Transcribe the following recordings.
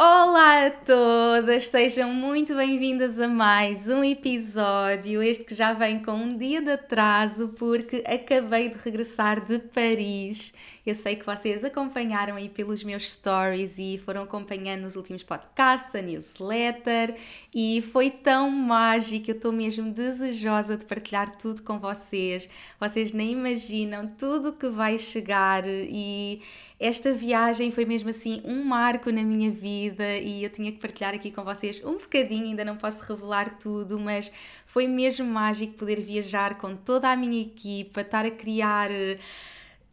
Olá a todas, sejam muito bem-vindas a mais um episódio. Este que já vem com um dia de atraso porque acabei de regressar de Paris eu sei que vocês acompanharam aí pelos meus stories e foram acompanhando os últimos podcasts, a newsletter, e foi tão mágico. Eu estou mesmo desejosa de partilhar tudo com vocês. Vocês nem imaginam tudo que vai chegar e esta viagem foi mesmo assim um marco na minha vida e eu tinha que partilhar aqui com vocês um bocadinho, ainda não posso revelar tudo, mas foi mesmo mágico poder viajar com toda a minha equipa, estar a criar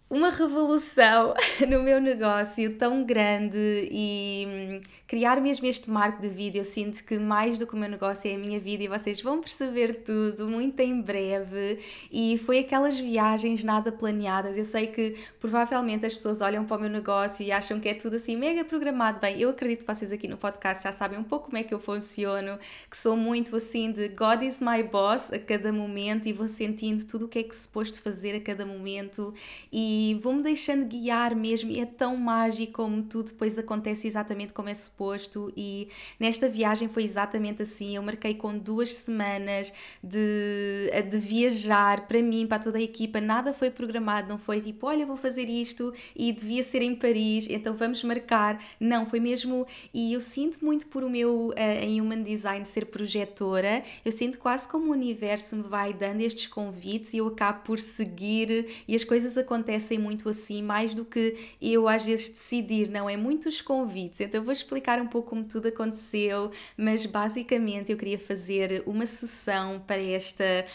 uma revolução no meu negócio tão grande e hum, criar mesmo este marco de vida. Eu sinto que mais do que o meu negócio é a minha vida e vocês vão perceber tudo muito em breve. E foi aquelas viagens nada planeadas. Eu sei que provavelmente as pessoas olham para o meu negócio e acham que é tudo assim mega programado. Bem, eu acredito que vocês aqui no podcast já sabem um pouco como é que eu funciono, que sou muito assim de God is my boss a cada momento e vou sentindo tudo o que é que se pôs fazer a cada momento. E e vou-me deixando guiar mesmo e é tão mágico como tudo depois acontece exatamente como é suposto e nesta viagem foi exatamente assim, eu marquei com duas semanas de, de viajar para mim, para toda a equipa, nada foi programado, não foi tipo, olha vou fazer isto e devia ser em Paris, então vamos marcar, não, foi mesmo, e eu sinto muito por o meu uh, em Human Design ser projetora, eu sinto quase como o universo me vai dando estes convites e eu acabo por seguir e as coisas acontecem acontecem muito assim, mais do que eu às vezes decidir, não, é muitos convites. Então vou explicar um pouco como tudo aconteceu, mas basicamente eu queria fazer uma sessão para esta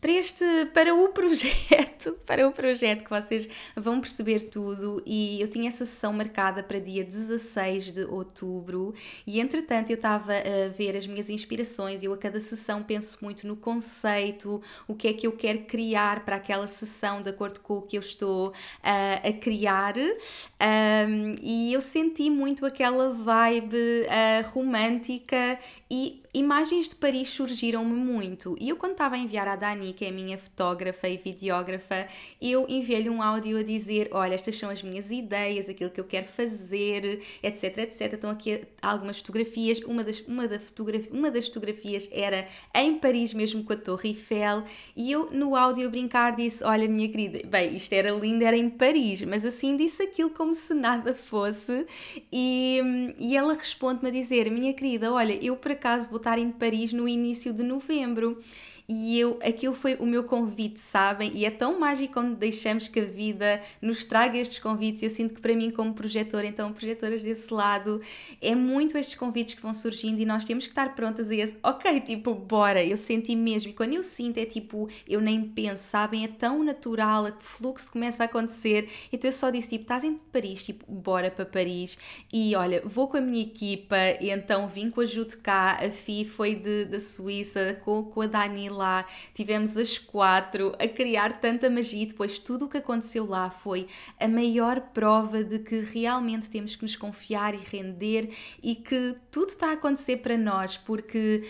para este para o projeto, para o projeto que vocês vão perceber tudo. E eu tinha essa sessão marcada para dia 16 de outubro. E entretanto eu estava a ver as minhas inspirações e eu a cada sessão penso muito no conceito, o que é que eu quero criar para aquela sessão de acordo com o que eu estou uh, a criar. Um, e eu senti muito aquela vibe uh, romântica e imagens de Paris surgiram-me muito. E eu, quando estava a enviar à Dani, que é a minha fotógrafa e videógrafa, eu enviei-lhe um áudio a dizer: Olha, estas são as minhas ideias, aquilo que eu quero fazer, etc, etc. Estão aqui algumas fotografias. Uma das, uma, da uma das fotografias era em Paris, mesmo com a Torre Eiffel. E eu, no áudio, a brincar, disse: Olha, minha querida, bem, isto era lindo, era em Paris, mas assim disse aquilo como se nada fosse. E, e ela responde-me a dizer: Minha querida, olha, eu por acaso vou estar em Paris no início de novembro e eu, aquilo foi o meu convite, sabem? E é tão mágico quando deixamos que a vida nos traga estes convites. Eu sinto que para mim, como projetora, então, projetoras desse lado, é muito estes convites que vão surgindo e nós temos que estar prontas a esse, ok, tipo, bora, eu senti mesmo. E quando eu sinto, é tipo, eu nem penso, sabem? É tão natural, o fluxo começa a acontecer. Então eu só disse, tipo, estás em Paris, tipo, bora para Paris. E olha, vou com a minha equipa, e então vim com a Jude cá, a Fi foi de, da Suíça, com, com a Dani lá, tivemos as quatro a criar tanta magia e depois tudo o que aconteceu lá foi a maior prova de que realmente temos que nos confiar e render e que tudo está a acontecer para nós, porque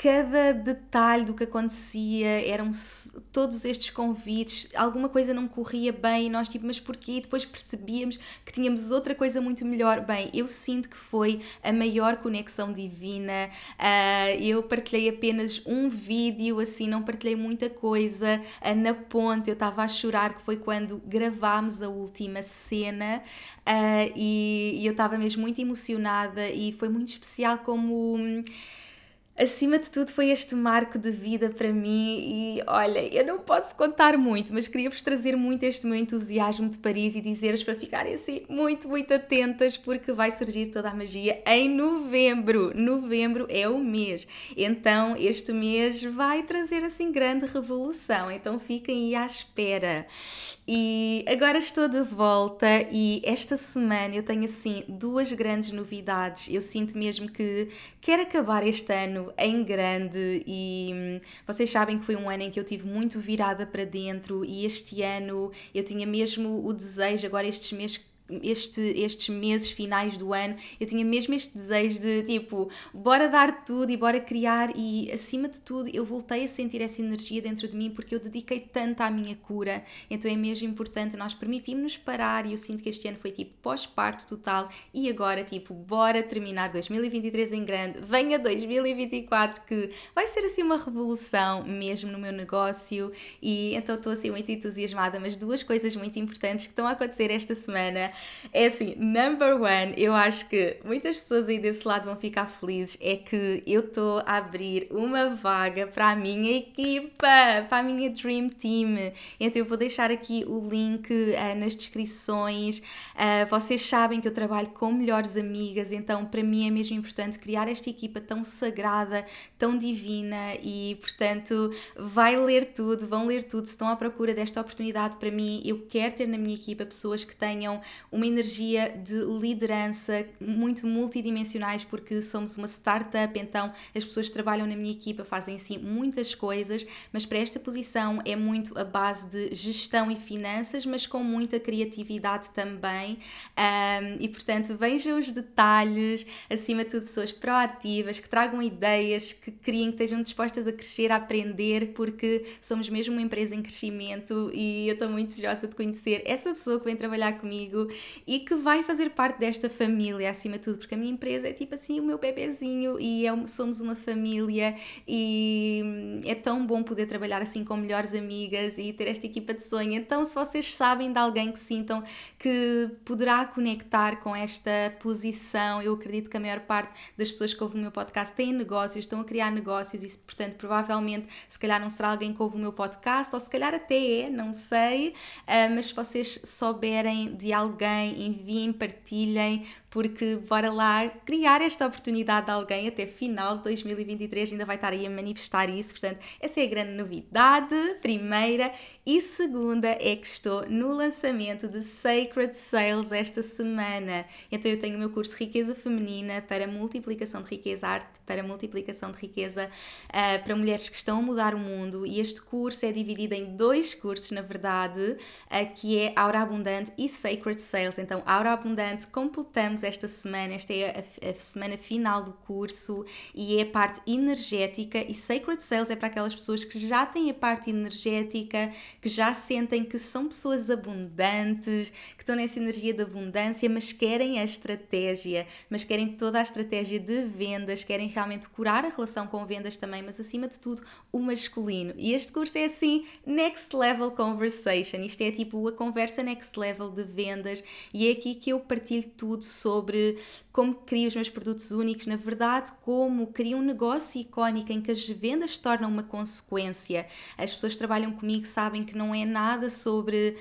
cada detalhe do que acontecia, eram todos estes convites, alguma coisa não corria bem nós tipo, mas porquê? E depois percebíamos que tínhamos outra coisa muito melhor. Bem, eu sinto que foi a maior conexão divina. Uh, eu partilhei apenas um vídeo, assim, não partilhei muita coisa. Uh, na ponte eu estava a chorar, que foi quando gravámos a última cena uh, e, e, eu estava mesmo muito emocionada e foi muito especial como. Acima de tudo foi este marco de vida para mim e olha, eu não posso contar muito, mas queria-vos trazer muito este meu entusiasmo de Paris e dizer-vos para ficarem assim muito, muito atentas porque vai surgir toda a magia em novembro. Novembro é o mês. Então, este mês vai trazer assim grande revolução. Então, fiquem aí à espera. E agora estou de volta e esta semana eu tenho assim duas grandes novidades. Eu sinto mesmo que quero acabar este ano em grande e hum, vocês sabem que foi um ano em que eu tive muito virada para dentro e este ano eu tinha mesmo o desejo agora estes meses este, estes meses finais do ano, eu tinha mesmo este desejo de tipo, bora dar tudo e bora criar, e acima de tudo eu voltei a sentir essa energia dentro de mim porque eu dediquei tanto à minha cura, então é mesmo importante nós permitirmos parar. E eu sinto que este ano foi tipo pós-parto total, e agora, tipo, bora terminar 2023 em grande, venha 2024 que vai ser assim uma revolução mesmo no meu negócio, e então estou assim muito entusiasmada. Mas duas coisas muito importantes que estão a acontecer esta semana é assim, number one, eu acho que muitas pessoas aí desse lado vão ficar felizes, é que eu estou a abrir uma vaga para a minha equipa, para a minha Dream Team. Então eu vou deixar aqui o link uh, nas descrições. Uh, vocês sabem que eu trabalho com melhores amigas, então para mim é mesmo importante criar esta equipa tão sagrada, tão divina e, portanto, vai ler tudo, vão ler tudo. Se estão à procura desta oportunidade para mim, eu quero ter na minha equipa pessoas que tenham uma energia de liderança muito multidimensionais, porque somos uma startup, então as pessoas que trabalham na minha equipa fazem assim muitas coisas, mas para esta posição é muito a base de gestão e finanças, mas com muita criatividade também. Um, e portanto, vejam os detalhes, acima de tudo, pessoas proativas, que tragam ideias, que criem, que estejam dispostas a crescer, a aprender, porque somos mesmo uma empresa em crescimento e eu estou muito desejosa de conhecer essa pessoa que vem trabalhar comigo e que vai fazer parte desta família acima de tudo, porque a minha empresa é tipo assim o meu bebezinho e é, somos uma família e hum, é tão bom poder trabalhar assim com melhores amigas e ter esta equipa de sonho. Então, se vocês sabem de alguém que sintam que poderá conectar com esta posição, eu acredito que a maior parte das pessoas que ouvem o meu podcast têm negócios, estão a criar negócios e, portanto, provavelmente, se calhar não será alguém que ouve o meu podcast, ou se calhar até é, não sei, uh, mas se vocês souberem de alguém enviem, partilhem, porque bora lá criar esta oportunidade de alguém até final de 2023, ainda vai estar aí a manifestar isso, portanto, essa é a grande novidade, primeira. E segunda é que estou no lançamento de Sacred Sales esta semana. Então eu tenho o meu curso Riqueza Feminina para multiplicação de riqueza, arte para multiplicação de riqueza uh, para mulheres que estão a mudar o mundo. E este curso é dividido em dois cursos, na verdade, uh, que é Aura Abundante e Sacred Sales. Então, Aura Abundante completamos esta semana, esta é a, a semana final do curso e é a parte energética e Sacred Sales é para aquelas pessoas que já têm a parte energética, que já sentem que são pessoas abundantes, que estão nessa energia de abundância, mas querem a estratégia, mas querem toda a estratégia de vendas, querem realmente curar a relação com vendas também, mas acima de tudo o masculino. E este curso é assim, Next Level Conversation. Isto é tipo a conversa next level de vendas e é aqui que eu partilho tudo sobre como crio os meus produtos únicos, na verdade, como crio um negócio icónico em que as vendas se tornam uma consequência. As pessoas que trabalham comigo sabem que não é nada sobre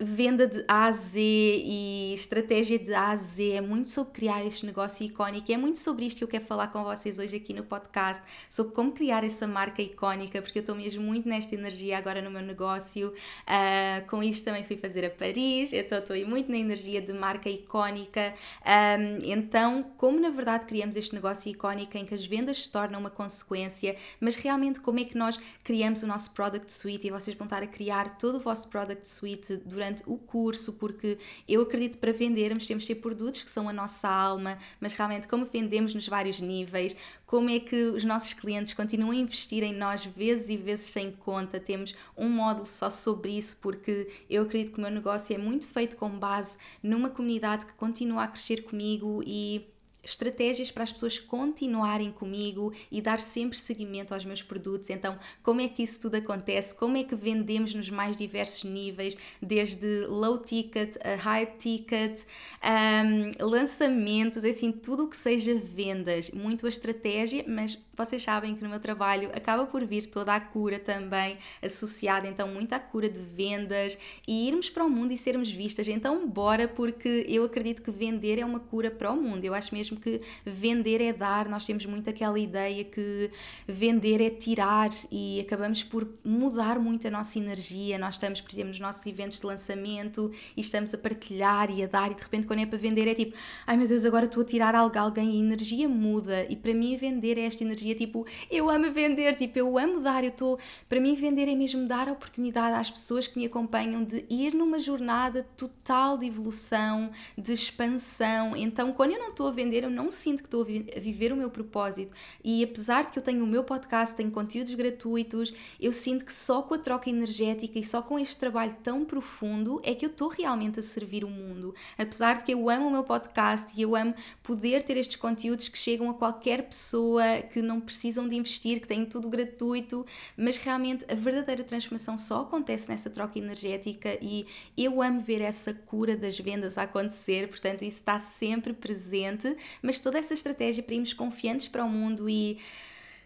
venda de A a Z e estratégia de A a Z, é muito sobre criar este negócio icónico, é muito sobre isto que eu quero falar com vocês hoje aqui no podcast, sobre como criar essa marca icónica, porque eu estou mesmo muito nesta energia agora no meu negócio, uh, com isto também fui fazer a Paris, então estou aí muito na energia de marca icónica, um, então como na verdade criamos este negócio icónico em que as vendas se tornam uma consequência, mas realmente como é que nós criamos o nosso product suite e vocês vão estar a criar todo o vosso product suite durante o curso, porque eu acredito para vendermos temos de ter produtos que são a nossa alma, mas realmente como vendemos nos vários níveis, como é que os nossos clientes continuam a investir em nós vezes e vezes sem conta. Temos um módulo só sobre isso, porque eu acredito que o meu negócio é muito feito com base numa comunidade que continua a crescer comigo e estratégias para as pessoas continuarem comigo e dar sempre seguimento aos meus produtos. Então, como é que isso tudo acontece? Como é que vendemos nos mais diversos níveis, desde low ticket a high ticket, um, lançamentos, assim, tudo o que seja vendas, muito a estratégia, mas vocês sabem que no meu trabalho acaba por vir toda a cura também associada, então muito à cura de vendas e irmos para o mundo e sermos vistas. Então, bora, porque eu acredito que vender é uma cura para o mundo. Eu acho mesmo que vender é dar. Nós temos muito aquela ideia que vender é tirar e acabamos por mudar muito a nossa energia. Nós estamos, por exemplo, nos nossos eventos de lançamento e estamos a partilhar e a dar, e de repente, quando é para vender, é tipo, ai meu Deus, agora estou a tirar algo alguém e a energia muda. E para mim, vender é esta energia tipo, eu amo vender, tipo, eu amo dar, eu estou, para mim vender é mesmo dar a oportunidade às pessoas que me acompanham de ir numa jornada total de evolução, de expansão. Então, quando eu não estou a vender, eu não sinto que estou a viver o meu propósito. E apesar de que eu tenho o meu podcast, tenho conteúdos gratuitos, eu sinto que só com a troca energética e só com este trabalho tão profundo é que eu estou realmente a servir o mundo. Apesar de que eu amo o meu podcast e eu amo poder ter estes conteúdos que chegam a qualquer pessoa que não não precisam de investir, que têm tudo gratuito, mas realmente a verdadeira transformação só acontece nessa troca energética e eu amo ver essa cura das vendas a acontecer, portanto, isso está sempre presente, mas toda essa estratégia para irmos confiantes para o mundo e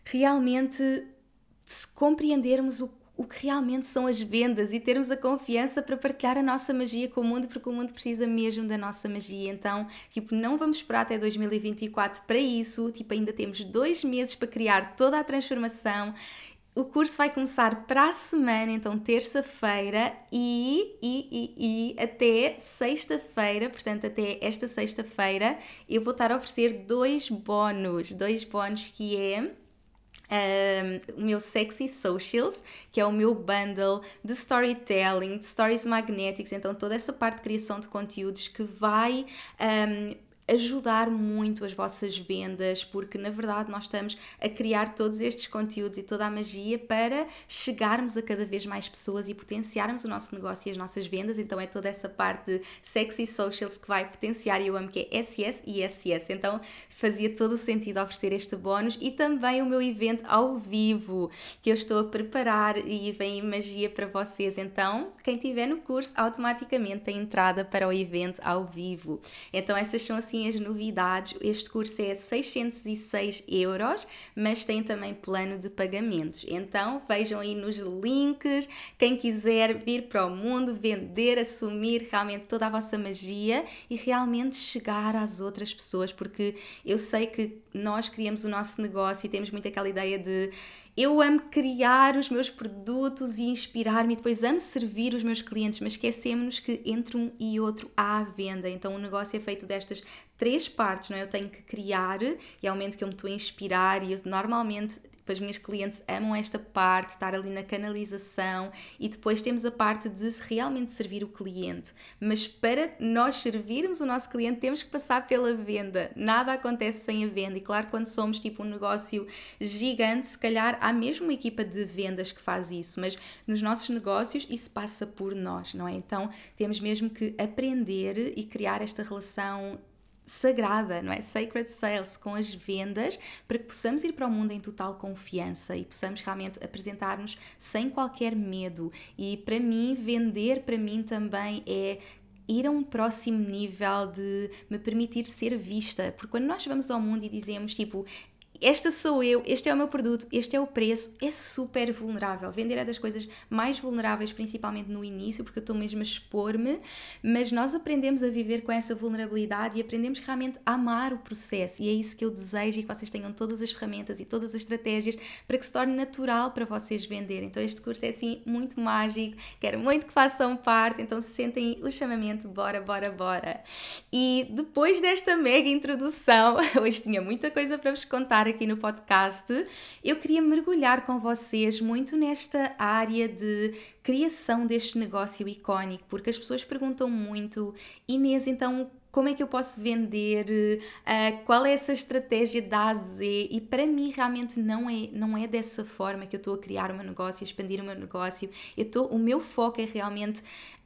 realmente se compreendermos o o que realmente são as vendas e termos a confiança para partilhar a nossa magia com o mundo, porque o mundo precisa mesmo da nossa magia. Então, tipo, não vamos esperar até 2024 para isso, tipo, ainda temos dois meses para criar toda a transformação. O curso vai começar para a semana, então terça-feira e, e, e, e até sexta-feira, portanto até esta sexta-feira, eu vou estar a oferecer dois bónus, dois bónus que é um, o meu Sexy Socials, que é o meu bundle de storytelling, de stories magnéticos, então toda essa parte de criação de conteúdos que vai um, ajudar muito as vossas vendas, porque na verdade nós estamos a criar todos estes conteúdos e toda a magia para chegarmos a cada vez mais pessoas e potenciarmos o nosso negócio e as nossas vendas. Então é toda essa parte de sexy socials que vai potenciar e eu amo que é SES e SS. Então fazia todo o sentido oferecer este bónus e também o meu evento ao vivo que eu estou a preparar e vem magia para vocês. Então, quem tiver no curso automaticamente tem entrada para o evento ao vivo. Então, essas são assim as novidades. Este curso é 606 euros, mas tem também plano de pagamentos. Então, vejam aí nos links. Quem quiser vir para o mundo, vender, assumir realmente toda a vossa magia e realmente chegar às outras pessoas, porque eu sei que nós criamos o nosso negócio e temos muito aquela ideia de eu amo criar os meus produtos e inspirar-me depois amo servir os meus clientes, mas esquecemos que entre um e outro há a venda. Então o negócio é feito destas três partes, não é? Eu tenho que criar e é o momento que eu me estou a inspirar e eu normalmente Tipo, as minhas clientes amam esta parte, estar ali na canalização e depois temos a parte de realmente servir o cliente. Mas para nós servirmos o nosso cliente, temos que passar pela venda. Nada acontece sem a venda. E claro, quando somos tipo um negócio gigante, se calhar há mesmo uma equipa de vendas que faz isso, mas nos nossos negócios isso passa por nós, não é? Então temos mesmo que aprender e criar esta relação sagrada, não é? Sacred Sales com as vendas para que possamos ir para o mundo em total confiança e possamos realmente apresentar-nos sem qualquer medo. E para mim, vender para mim também é ir a um próximo nível de me permitir ser vista, porque quando nós vamos ao mundo e dizemos tipo esta sou eu, este é o meu produto, este é o preço, é super vulnerável. Vender é das coisas mais vulneráveis, principalmente no início, porque eu estou mesmo a expor-me, mas nós aprendemos a viver com essa vulnerabilidade e aprendemos realmente a amar o processo. E é isso que eu desejo e que vocês tenham todas as ferramentas e todas as estratégias para que se torne natural para vocês venderem. Então, este curso é assim muito mágico, quero muito que façam parte, então se sentem o chamamento, bora, bora, bora. E depois desta mega introdução, hoje tinha muita coisa para vos contar aqui no podcast, eu queria mergulhar com vocês muito nesta área de criação deste negócio icónico, porque as pessoas perguntam muito, Inês, então como é que eu posso vender, uh, qual é essa estratégia da A Z? E para mim realmente não é, não é dessa forma que eu estou a criar o meu negócio, expandir o meu negócio, eu estou, o meu foco é realmente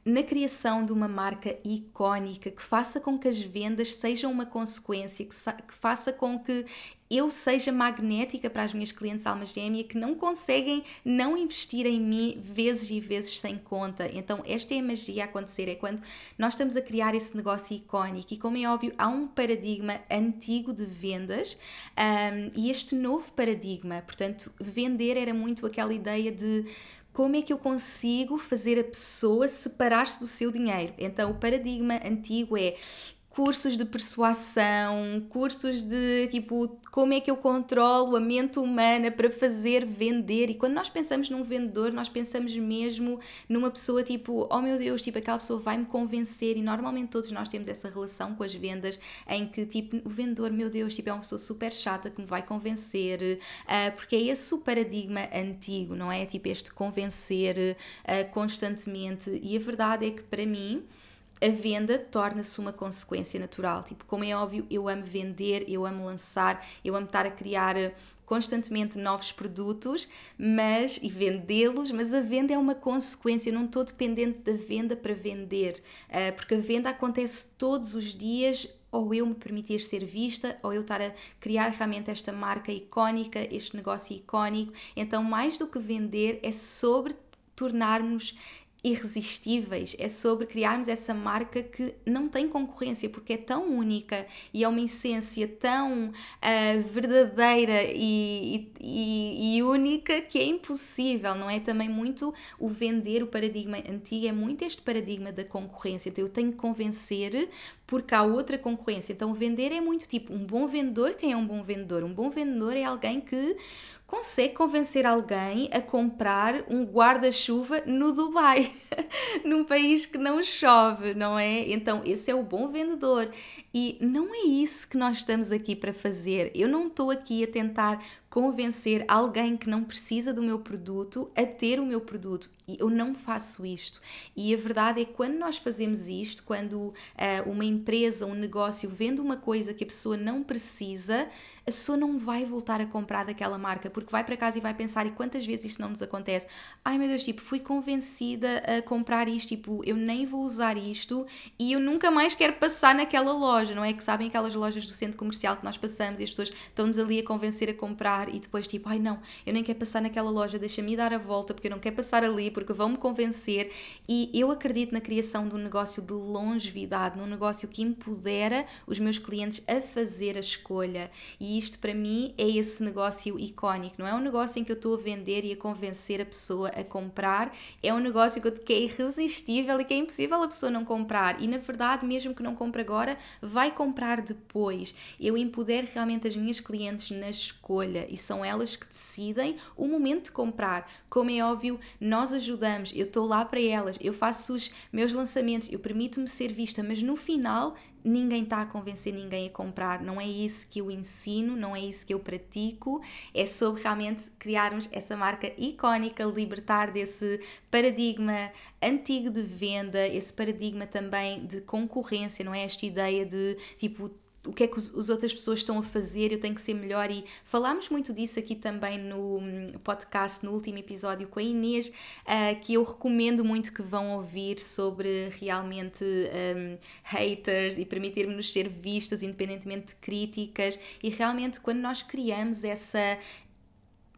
na criação de uma marca icónica que faça com que as vendas sejam uma consequência, que, que faça com que eu seja magnética para as minhas clientes alma gêmea que não conseguem não investir em mim vezes e vezes sem conta. Então, esta é a magia a acontecer, é quando nós estamos a criar esse negócio icónico e, como é óbvio, há um paradigma antigo de vendas um, e este novo paradigma, portanto, vender era muito aquela ideia de como é que eu consigo fazer a pessoa separar-se do seu dinheiro? Então, o paradigma antigo é cursos de persuasão, cursos de tipo como é que eu controlo a mente humana para fazer vender. E quando nós pensamos num vendedor, nós pensamos mesmo numa pessoa tipo, oh meu Deus, tipo aquela pessoa vai me convencer. E normalmente todos nós temos essa relação com as vendas em que tipo o vendedor, meu Deus, tipo é uma pessoa super chata que me vai convencer, uh, porque é esse o paradigma antigo, não é? Tipo este convencer uh, constantemente. E a verdade é que para mim a venda torna-se uma consequência natural. Tipo, como é óbvio, eu amo vender, eu amo lançar, eu amo estar a criar eh, constantemente novos produtos, mas e vendê-los, mas a venda é uma consequência, eu não estou dependente da venda para vender, uh, porque a venda acontece todos os dias ou eu me permitir ser vista, ou eu estar a criar realmente esta marca icónica, este negócio icónico. Então, mais do que vender, é sobre tornarmos irresistíveis, é sobre criarmos essa marca que não tem concorrência, porque é tão única e é uma essência tão uh, verdadeira e, e, e, única que é impossível, não é? Também muito o vender, o paradigma antigo, é muito este paradigma da concorrência. Então eu tenho que convencer porque há outra concorrência. Então vender é muito tipo um bom vendedor. Quem é um bom vendedor? Um bom vendedor é alguém que consegue convencer alguém a comprar um guarda-chuva no Dubai, num país que não chove, não é? Então, esse é o bom vendedor. E não é isso que nós estamos aqui para fazer. Eu não estou aqui a tentar convencer alguém que não precisa do meu produto a ter o meu produto. Eu não faço isto. E a verdade é que quando nós fazemos isto, quando uh, uma empresa, um negócio vende uma coisa que a pessoa não precisa, a pessoa não vai voltar a comprar daquela marca, porque vai para casa e vai pensar, e quantas vezes isto não nos acontece? Ai meu Deus, tipo, fui convencida a comprar isto, tipo, eu nem vou usar isto e eu nunca mais quero passar naquela loja, não é? Que sabem aquelas lojas do centro comercial que nós passamos e as pessoas estão-nos ali a convencer a comprar e depois tipo, ai não, eu nem quero passar naquela loja, deixa-me dar a volta porque eu não quero passar ali, porque vão-me convencer. E eu acredito na criação de um negócio de longevidade, num negócio que empodera os meus clientes a fazer a escolha. E isto para mim é esse negócio icónico, não é um negócio em que eu estou a vender e a convencer a pessoa a comprar, é um negócio que é irresistível e que é impossível a pessoa não comprar. E na verdade, mesmo que não compre agora, vai comprar depois. Eu empodero realmente as minhas clientes na escolha e são elas que decidem o momento de comprar. Como é óbvio, nós ajudamos, eu estou lá para elas, eu faço os meus lançamentos, eu permito-me ser vista, mas no final ninguém está a convencer ninguém a comprar, não é isso que eu ensino, não é isso que eu pratico, é sobre realmente criarmos essa marca icónica, libertar desse paradigma antigo de venda, esse paradigma também de concorrência, não é? Esta ideia de tipo o que é que as outras pessoas estão a fazer, eu tenho que ser melhor. E falámos muito disso aqui também no hum, podcast, no último episódio com a Inês, uh, que eu recomendo muito que vão ouvir sobre realmente um, haters e permitir-nos ser vistas independentemente de críticas. E realmente quando nós criamos essa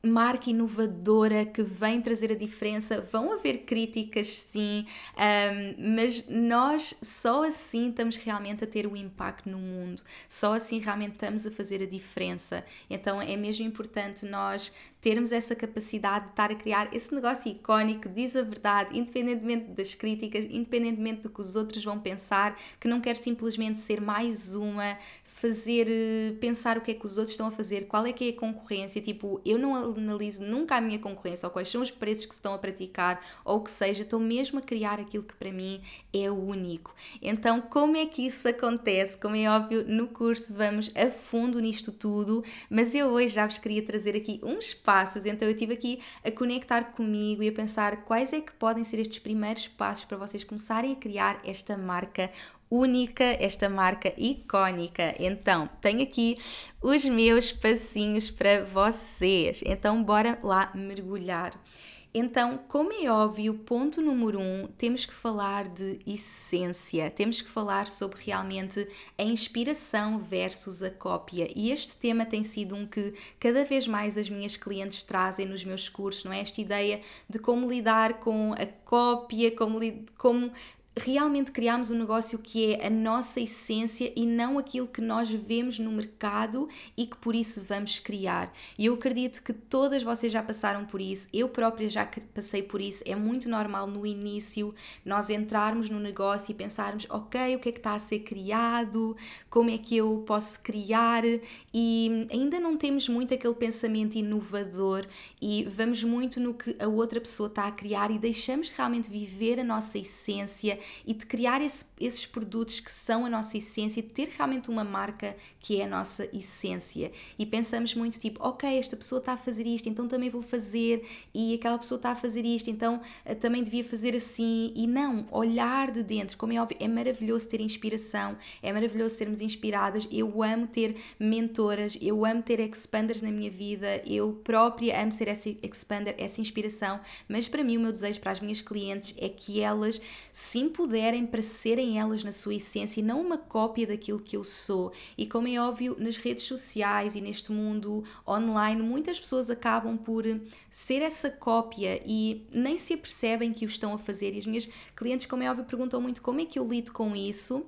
marca inovadora que vem trazer a diferença. Vão haver críticas, sim, um, mas nós só assim estamos realmente a ter o impacto no mundo, só assim realmente estamos a fazer a diferença. Então é mesmo importante nós termos essa capacidade de estar a criar esse negócio icónico que diz a verdade, independentemente das críticas, independentemente do que os outros vão pensar, que não quer simplesmente ser mais uma, fazer eh, pensar o que é que os outros estão a fazer, qual é que é a concorrência, tipo, eu não analiso nunca a minha concorrência ou quais são os preços que se estão a praticar ou o que seja, estou mesmo a criar aquilo que para mim é único. Então, como é que isso acontece? Como é óbvio, no curso vamos a fundo nisto tudo, mas eu hoje já vos queria trazer aqui uns passos, então eu estive aqui a conectar comigo e a pensar quais é que podem ser estes primeiros passos para vocês começarem a criar esta marca única, esta marca icónica. Então, tenho aqui os meus passinhos para vocês. Então, bora lá mergulhar. Então, como é óbvio, ponto número um, temos que falar de essência, temos que falar sobre realmente a inspiração versus a cópia. E este tema tem sido um que cada vez mais as minhas clientes trazem nos meus cursos, não é? Esta ideia de como lidar com a cópia, como, como realmente criarmos um negócio que é a nossa essência e não aquilo que nós vemos no mercado e que por isso vamos criar. E eu acredito que todas vocês já passaram por isso, eu própria já passei por isso. É muito normal no início nós entrarmos no negócio e pensarmos, ok, o que é que está a ser criado, como é que eu posso criar e ainda não temos muito aquele pensamento inovador e vamos muito no que a outra pessoa está a criar e deixamos realmente viver a nossa essência e de criar esse, esses produtos que são a nossa essência, de ter realmente uma marca que é a nossa essência. E pensamos muito tipo, ok, esta pessoa está a fazer isto, então também vou fazer, e aquela pessoa está a fazer isto, então eh, também devia fazer assim. E não, olhar de dentro, como é óbvio, é maravilhoso ter inspiração, é maravilhoso sermos inspiradas. Eu amo ter mentoras, eu amo ter expanders na minha vida, eu própria amo ser essa expander, essa inspiração, mas para mim o meu desejo para as minhas clientes é que elas se puderem para serem elas na sua essência e não uma cópia daquilo que eu sou. E como é óbvio, nas redes sociais e neste mundo online, muitas pessoas acabam por ser essa cópia e nem se apercebem que o estão a fazer. E as minhas clientes, como é óbvio, perguntam muito como é que eu lido com isso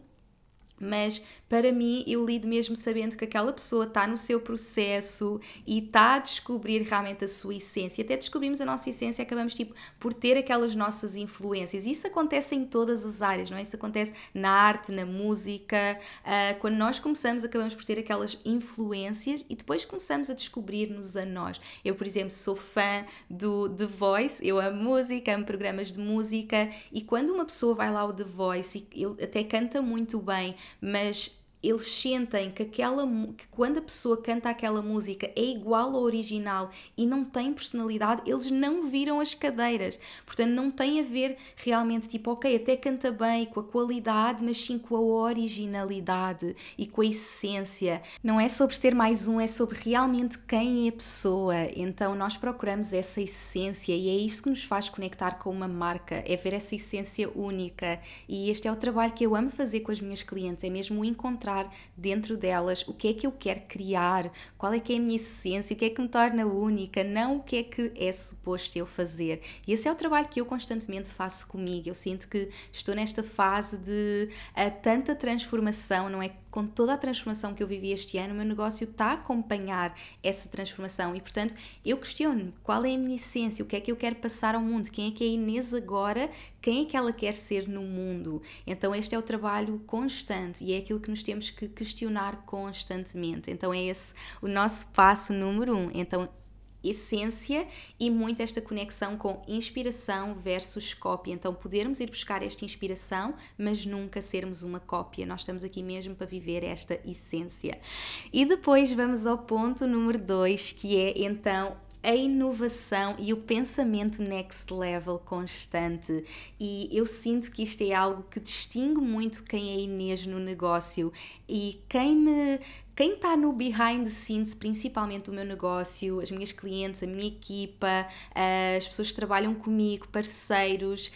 mas para mim eu lido mesmo sabendo que aquela pessoa está no seu processo e está a descobrir realmente a sua essência. Até descobrimos a nossa essência, acabamos tipo por ter aquelas nossas influências. Isso acontece em todas as áreas, não é? Isso acontece na arte, na música. Uh, quando nós começamos, acabamos por ter aquelas influências e depois começamos a descobrir-nos a nós. Eu, por exemplo, sou fã do The Voice, eu amo música, amo programas de música e quando uma pessoa vai lá ao The Voice e ele até canta muito bem, mas eles sentem que aquela que quando a pessoa canta aquela música é igual ao original e não tem personalidade, eles não viram as cadeiras. Portanto, não tem a ver realmente tipo, ok, até canta bem com a qualidade, mas sim com a originalidade e com a essência. Não é sobre ser mais um, é sobre realmente quem é a pessoa. Então, nós procuramos essa essência e é isto que nos faz conectar com uma marca, é ver essa essência única. E este é o trabalho que eu amo fazer com as minhas clientes, é mesmo encontrar encontrar dentro delas o que é que eu quero criar, qual é que é a minha essência, o que é que me torna única, não o que é que é suposto eu fazer. E esse é o trabalho que eu constantemente faço comigo. Eu sinto que estou nesta fase de uh, tanta transformação, não é? Com toda a transformação que eu vivi este ano, o meu negócio está a acompanhar essa transformação e, portanto, eu questiono qual é a minha essência, o que é que eu quero passar ao mundo, quem é que é a Inês agora, quem é que ela quer ser no mundo. Então, este é o trabalho constante e é aquilo que nos temos que questionar constantemente. Então é esse o nosso passo número um. Então essência e muito esta conexão com inspiração versus cópia. Então, podermos ir buscar esta inspiração, mas nunca sermos uma cópia. Nós estamos aqui mesmo para viver esta essência. E depois vamos ao ponto número dois, que é então a inovação e o pensamento next level constante. E eu sinto que isto é algo que distingue muito quem é Inês no negócio e quem me quem está no behind the scenes, principalmente do meu negócio, as minhas clientes, a minha equipa, as pessoas que trabalham comigo, parceiros,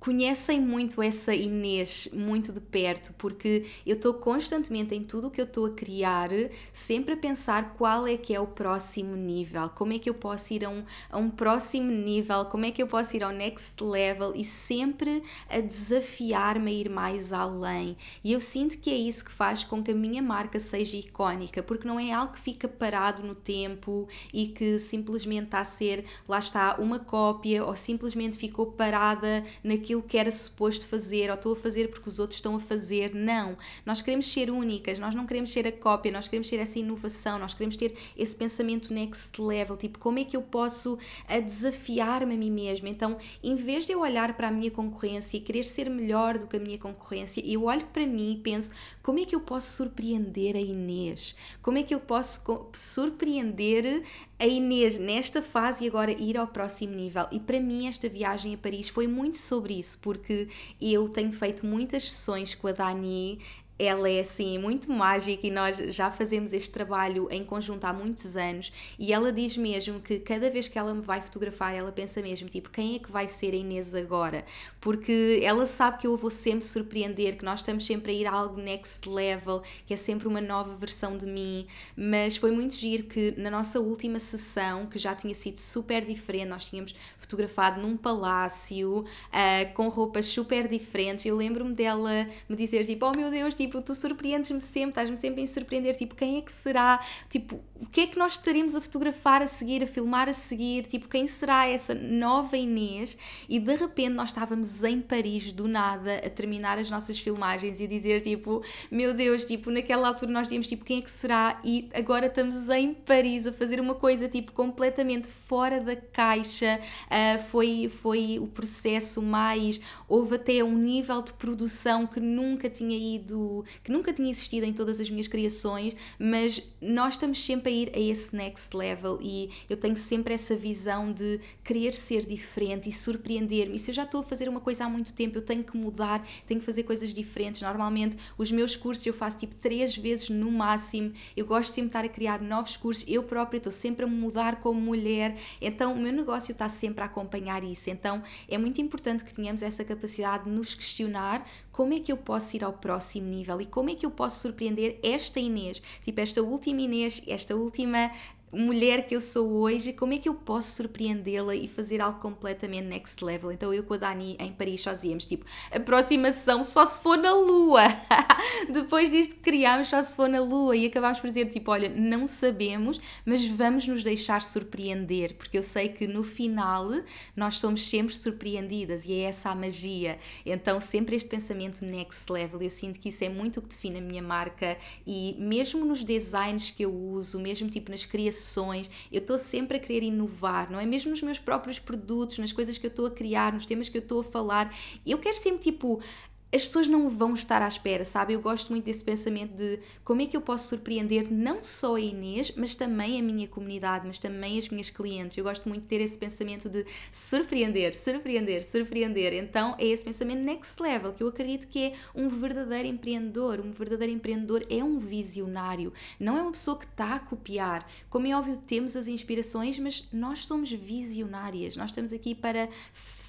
conhecem muito essa Inês muito de perto, porque eu estou constantemente em tudo o que eu estou a criar, sempre a pensar qual é que é o próximo nível, como é que eu posso ir a um, a um próximo nível, como é que eu posso ir ao next level e sempre a desafiar-me a ir mais além. E eu sinto que é isso que faz com que a minha marca seja icónica, porque não é algo que fica parado no tempo e que simplesmente está a ser, lá está, uma cópia ou simplesmente ficou parada naquilo aquilo que era suposto fazer ou estou a fazer porque os outros estão a fazer. Não. Nós queremos ser únicas, nós não queremos ser a cópia, nós queremos ter essa inovação, nós queremos ter esse pensamento next level. Tipo, como é que eu posso desafiar-me a mim mesma? Então, em vez de eu olhar para a minha concorrência e querer ser melhor do que a minha concorrência, eu olho para mim e penso como é que eu posso surpreender a Inês? Como é que eu posso surpreender a Inês nesta fase e agora ir ao próximo nível. E para mim, esta viagem a Paris foi muito sobre isso, porque eu tenho feito muitas sessões com a Dani ela é assim muito mágica e nós já fazemos este trabalho em conjunto há muitos anos e ela diz mesmo que cada vez que ela me vai fotografar, ela pensa mesmo, tipo, quem é que vai ser a Inês agora? Porque ela sabe que eu vou sempre surpreender, que nós estamos sempre a ir a algo next level, que é sempre uma nova versão de mim, mas foi muito giro que na nossa última sessão, que já tinha sido super diferente, nós tínhamos fotografado num palácio, uh, com roupas super diferentes, eu lembro-me dela me dizer, tipo, oh meu Deus, tipo, tu surpreendes-me sempre, estás-me sempre a surpreender, tipo, quem é que será? Tipo, o que é que nós estaremos a fotografar a seguir, a filmar a seguir? Tipo, quem será essa nova Inês? E de repente nós estávamos em Paris, do nada, a terminar as nossas filmagens e a dizer, tipo, meu Deus, tipo, naquela altura nós dizíamos, tipo, quem é que será? E agora estamos em Paris a fazer uma coisa, tipo, completamente fora da caixa. Uh, foi, foi o processo mais. Houve até um nível de produção que nunca tinha ido, que nunca tinha existido em todas as minhas criações, mas nós estamos sempre a ir a esse next level e eu tenho sempre essa visão de querer ser diferente e surpreender-me. Se eu já estou a fazer uma coisa há muito tempo, eu tenho que mudar, tenho que fazer coisas diferentes. Normalmente, os meus cursos eu faço tipo três vezes no máximo. Eu gosto sempre de estar a criar novos cursos. Eu própria estou sempre a mudar como mulher. Então, o meu negócio está sempre a acompanhar isso. Então, é muito importante que tenhamos essa capacidade de nos questionar como é que eu posso ir ao próximo nível? E como é que eu posso surpreender esta Inês, tipo esta última Inês, esta última mulher que eu sou hoje, como é que eu posso surpreendê-la e fazer algo completamente next level? Então eu com a Dani em Paris só dizíamos tipo, aproximação só se for na lua. Depois disto que criámos só se for na lua e acabámos por dizer tipo, olha, não sabemos, mas vamos nos deixar surpreender, porque eu sei que no final nós somos sempre surpreendidas e é essa a magia. Então sempre este pensamento next level, eu sinto que isso é muito o que define a minha marca e mesmo nos designs que eu uso, mesmo tipo nas criações eu estou sempre a querer inovar, não é? Mesmo nos meus próprios produtos, nas coisas que eu estou a criar, nos temas que eu estou a falar, eu quero sempre tipo as pessoas não vão estar à espera, sabe? Eu gosto muito desse pensamento de como é que eu posso surpreender não só a Inês, mas também a minha comunidade, mas também as minhas clientes. Eu gosto muito de ter esse pensamento de surpreender, surpreender, surpreender. Então é esse pensamento next level que eu acredito que é um verdadeiro empreendedor. Um verdadeiro empreendedor é um visionário, não é uma pessoa que está a copiar. Como é óbvio, temos as inspirações, mas nós somos visionárias. Nós estamos aqui para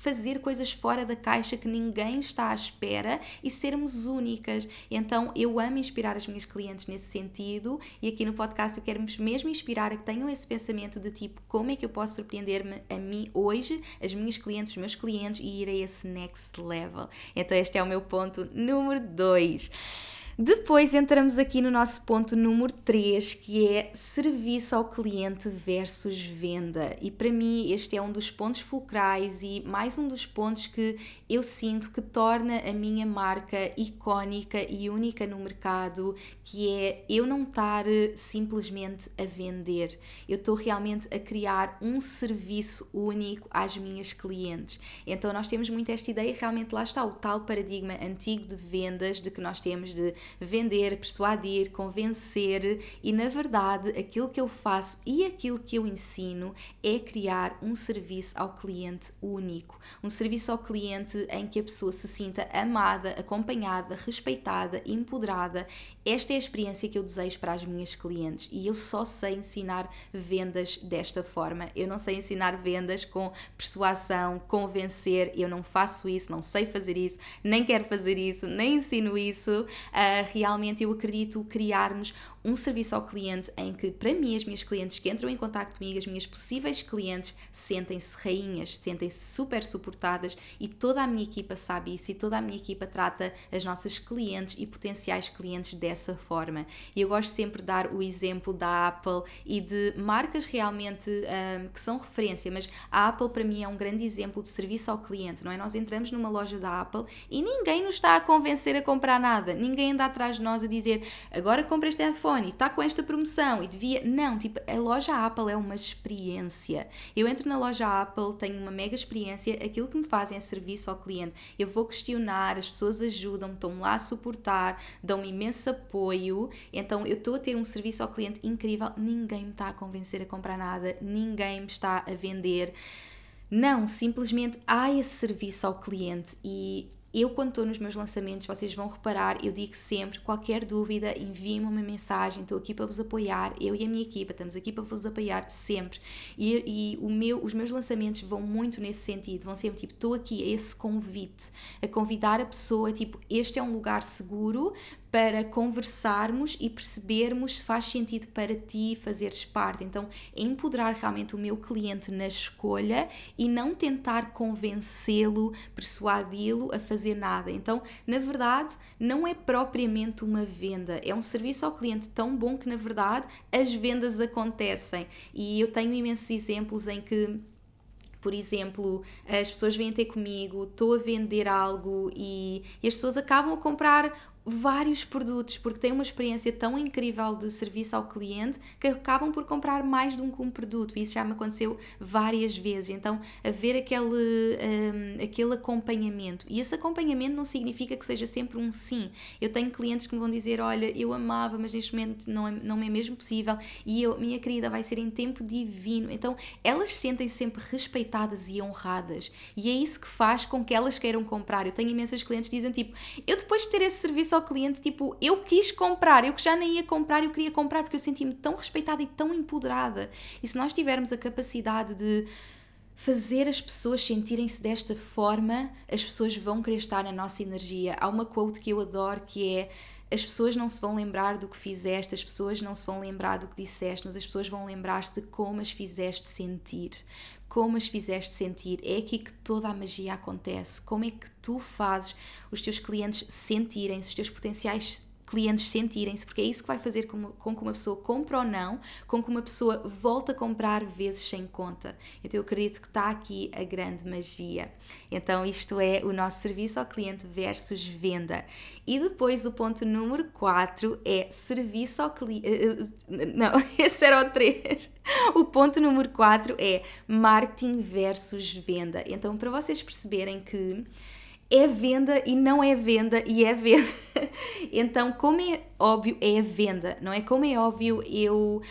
fazer coisas fora da caixa que ninguém está à espera e sermos únicas. Então eu amo inspirar as minhas clientes nesse sentido e aqui no podcast eu quero mesmo inspirar a que tenham esse pensamento de tipo como é que eu posso surpreender-me a mim hoje, as minhas clientes, os meus clientes e ir a esse next level. Então este é o meu ponto número 2. Depois entramos aqui no nosso ponto número 3, que é serviço ao cliente versus venda. E para mim este é um dos pontos fulcrais e mais um dos pontos que eu sinto que torna a minha marca icónica e única no mercado, que é eu não estar simplesmente a vender. Eu estou realmente a criar um serviço único às minhas clientes. Então nós temos muito esta ideia, realmente lá está o tal paradigma antigo de vendas de que nós temos de vender, persuadir, convencer e na verdade aquilo que eu faço e aquilo que eu ensino é criar um serviço ao cliente único, um serviço ao cliente em que a pessoa se sinta amada, acompanhada, respeitada, empoderada. Esta é a experiência que eu desejo para as minhas clientes e eu só sei ensinar vendas desta forma. Eu não sei ensinar vendas com persuasão, convencer, eu não faço isso, não sei fazer isso, nem quero fazer isso, nem ensino isso. Uh, realmente eu acredito criarmos um serviço ao cliente em que, para mim, as minhas clientes que entram em contato comigo, as minhas possíveis clientes, sentem-se rainhas, sentem-se super suportadas e toda a minha equipa sabe isso e toda a minha equipa trata as nossas clientes e potenciais clientes dessa forma. E eu gosto sempre de dar o exemplo da Apple e de marcas realmente um, que são referência, mas a Apple para mim é um grande exemplo de serviço ao cliente, não é? Nós entramos numa loja da Apple e ninguém nos está a convencer a comprar nada, ninguém atrás de nós a dizer agora compra este iPhone e está com esta promoção e devia. Não, tipo, a loja Apple é uma experiência. Eu entro na loja Apple, tenho uma mega experiência, aquilo que me fazem é serviço ao cliente. Eu vou questionar, as pessoas ajudam-me, estão-me lá a suportar, dão-me imenso apoio. Então eu estou a ter um serviço ao cliente incrível. Ninguém me está a convencer a comprar nada, ninguém me está a vender. Não, simplesmente há esse serviço ao cliente e eu, quando estou nos meus lançamentos, vocês vão reparar, eu digo sempre: qualquer dúvida, enviem-me uma mensagem, estou aqui para vos apoiar. Eu e a minha equipa estamos aqui para vos apoiar sempre. E, e o meu, os meus lançamentos vão muito nesse sentido, vão sempre tipo: estou aqui, a esse convite, a convidar a pessoa, tipo, este é um lugar seguro para conversarmos e percebermos se faz sentido para ti fazeres parte. Então, empoderar realmente o meu cliente na escolha e não tentar convencê-lo, persuadi-lo a fazer nada. Então, na verdade, não é propriamente uma venda, é um serviço ao cliente tão bom que, na verdade, as vendas acontecem. E eu tenho imensos exemplos em que por exemplo, as pessoas vêm ter comigo, estou a vender algo e, e, as pessoas acabam a comprar vários produtos, porque têm uma experiência tão incrível de serviço ao cliente que acabam por comprar mais de um, um produto. Isso já me aconteceu várias vezes. Então, haver aquele, um, aquele acompanhamento. E esse acompanhamento não significa que seja sempre um sim. Eu tenho clientes que me vão dizer: Olha, eu amava, mas neste momento não é, não é mesmo possível. E eu, minha querida, vai ser em tempo divino. Então, elas sentem-se sempre respeitadas e honradas. E é isso que faz com que elas queiram comprar. Eu tenho imensas clientes que dizem: Tipo, eu depois de ter esse serviço ao cliente, tipo, eu quis comprar, eu que já nem ia comprar, eu queria comprar porque eu senti-me tão respeitada e tão empoderada. E se nós tivermos a capacidade de fazer as pessoas sentirem-se desta forma, as pessoas vão querer estar na nossa energia. Há uma quote que eu adoro que é as pessoas não se vão lembrar do que fizeste, as pessoas não se vão lembrar do que disseste, mas as pessoas vão lembrar-se de como as fizeste sentir. Como as fizeste sentir. É aqui que toda a magia acontece. Como é que tu fazes os teus clientes sentirem-se, os teus potenciais clientes sentirem-se, porque é isso que vai fazer com, com que uma pessoa compre ou não, com que uma pessoa volte a comprar vezes sem conta. Então eu acredito que está aqui a grande magia. Então isto é o nosso serviço ao cliente versus venda. E depois o ponto número 4 é serviço ao cliente. Eh, eh, não, esse era o 3. O ponto número 4 é marketing versus venda. Então, para vocês perceberem que é venda e não é venda e é venda. então, como é óbvio, é venda, não é? Como é óbvio, eu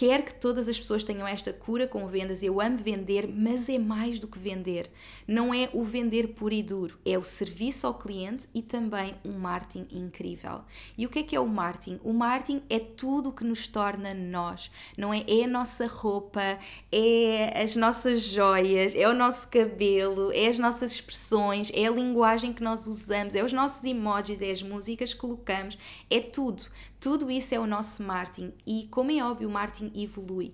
quero que todas as pessoas tenham esta cura com vendas. Eu amo vender, mas é mais do que vender. Não é o vender puro e duro, é o serviço ao cliente e também um marketing incrível. E o que é que é o marketing? O marketing é tudo o que nos torna nós, não é? É a nossa roupa, é as nossas joias, é o nosso cabelo, é as nossas expressões, é a linguagem que nós usamos, é os nossos emojis, é as músicas que colocamos, é tudo. Tudo isso é o nosso marketing e, como é óbvio, o marketing evolui.